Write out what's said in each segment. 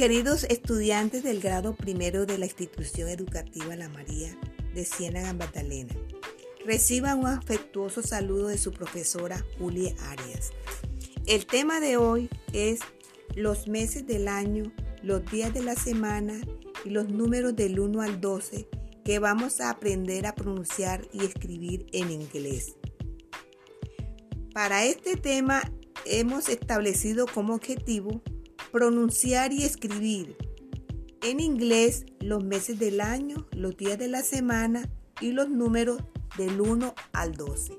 Queridos estudiantes del grado primero de la institución educativa La María de Ciénaga Magdalena, reciban un afectuoso saludo de su profesora Julia Arias. El tema de hoy es los meses del año, los días de la semana y los números del 1 al 12 que vamos a aprender a pronunciar y escribir en inglés. Para este tema hemos establecido como objetivo pronunciar y escribir en inglés los meses del año, los días de la semana y los números del 1 al 12.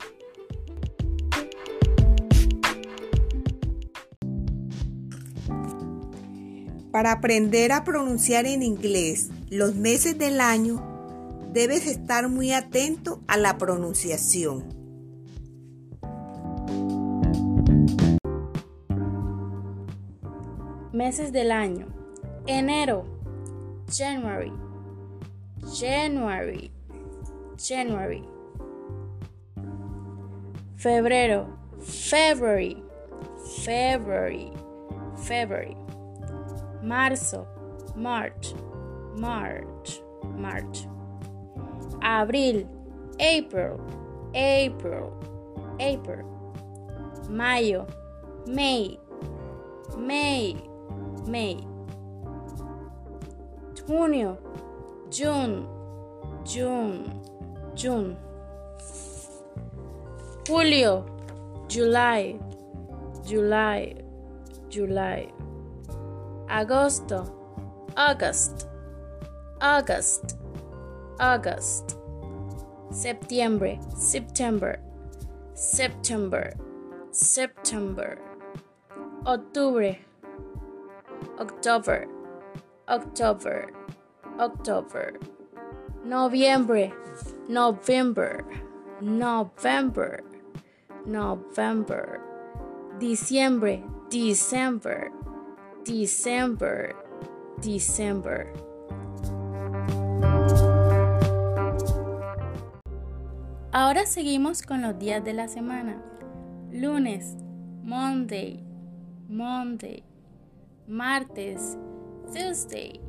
Para aprender a pronunciar en inglés los meses del año, debes estar muy atento a la pronunciación. Meses del año. Enero. January. January. January. Febrero. February. February. February. Marzo. March. March. March. Abril. April. April. April. Mayo. May. May. May. Junio, June, June, June. Julio, July, July, July. Agosto, August, August, August. Septiembre, September, September, September. Octubre, October, October, October. Noviembre, November, November, November. Diciembre, December, December, December. Ahora seguimos con los días de la semana. Lunes, Monday, Monday. Martes, Tuesday,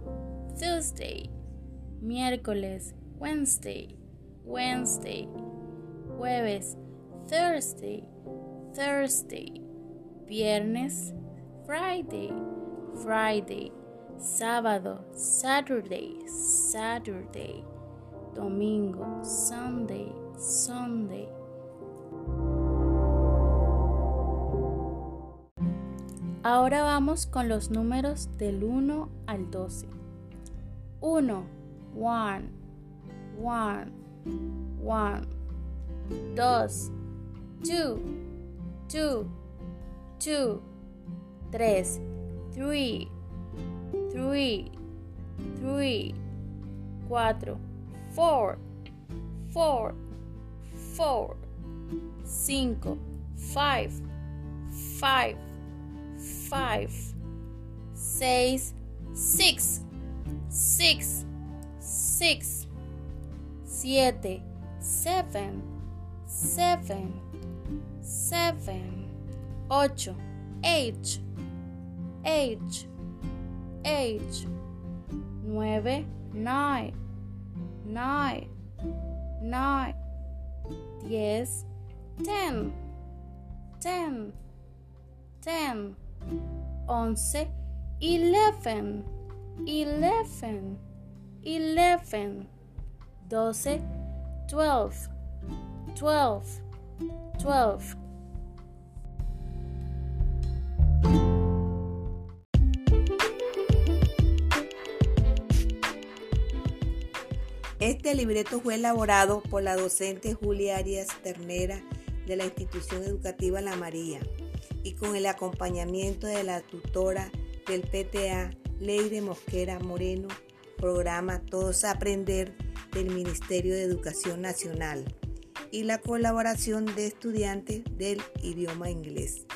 Tuesday. Miércoles, Wednesday, Wednesday. Jueves, Thursday, Thursday. Viernes, Friday, Friday. Sábado, Saturday, Saturday. Domingo, Sunday, Sunday. Ahora vamos con los números del 1 al 12. 1, 1, 1, 1. 2, 2, 2, 2. 3, 3, 3, 3. 4, 4, 4, 4. 5, 5, 5 five, seis, six, six, six, siete, seven, seven, seven, ocho, eight, eight, eight, nueve, nine, nine, nine, diez, ten, ten, ten once, eleven, eleven, eleven, doce, twelve, twelve, twelve. Este libreto fue elaborado por la docente Julia Arias Ternera de la institución educativa La María y con el acompañamiento de la tutora del PTA, Leire Mosquera Moreno, programa Todos Aprender del Ministerio de Educación Nacional y la colaboración de estudiantes del idioma inglés.